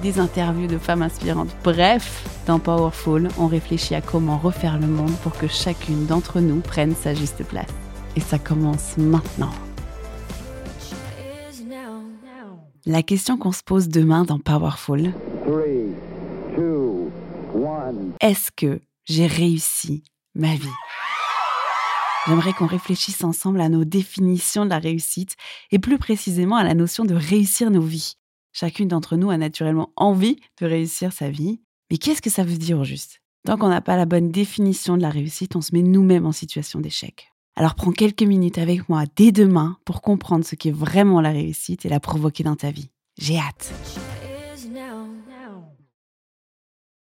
des interviews de femmes inspirantes. Bref, dans Powerful, on réfléchit à comment refaire le monde pour que chacune d'entre nous prenne sa juste place. Et ça commence maintenant. La question qu'on se pose demain dans Powerful, est-ce que j'ai réussi ma vie? J'aimerais qu'on réfléchisse ensemble à nos définitions de la réussite et plus précisément à la notion de réussir nos vies. Chacune d'entre nous a naturellement envie de réussir sa vie. Mais qu'est-ce que ça veut dire au juste? Tant qu'on n'a pas la bonne définition de la réussite, on se met nous-mêmes en situation d'échec. Alors prends quelques minutes avec moi dès demain pour comprendre ce qu'est vraiment la réussite et la provoquer dans ta vie. J'ai hâte.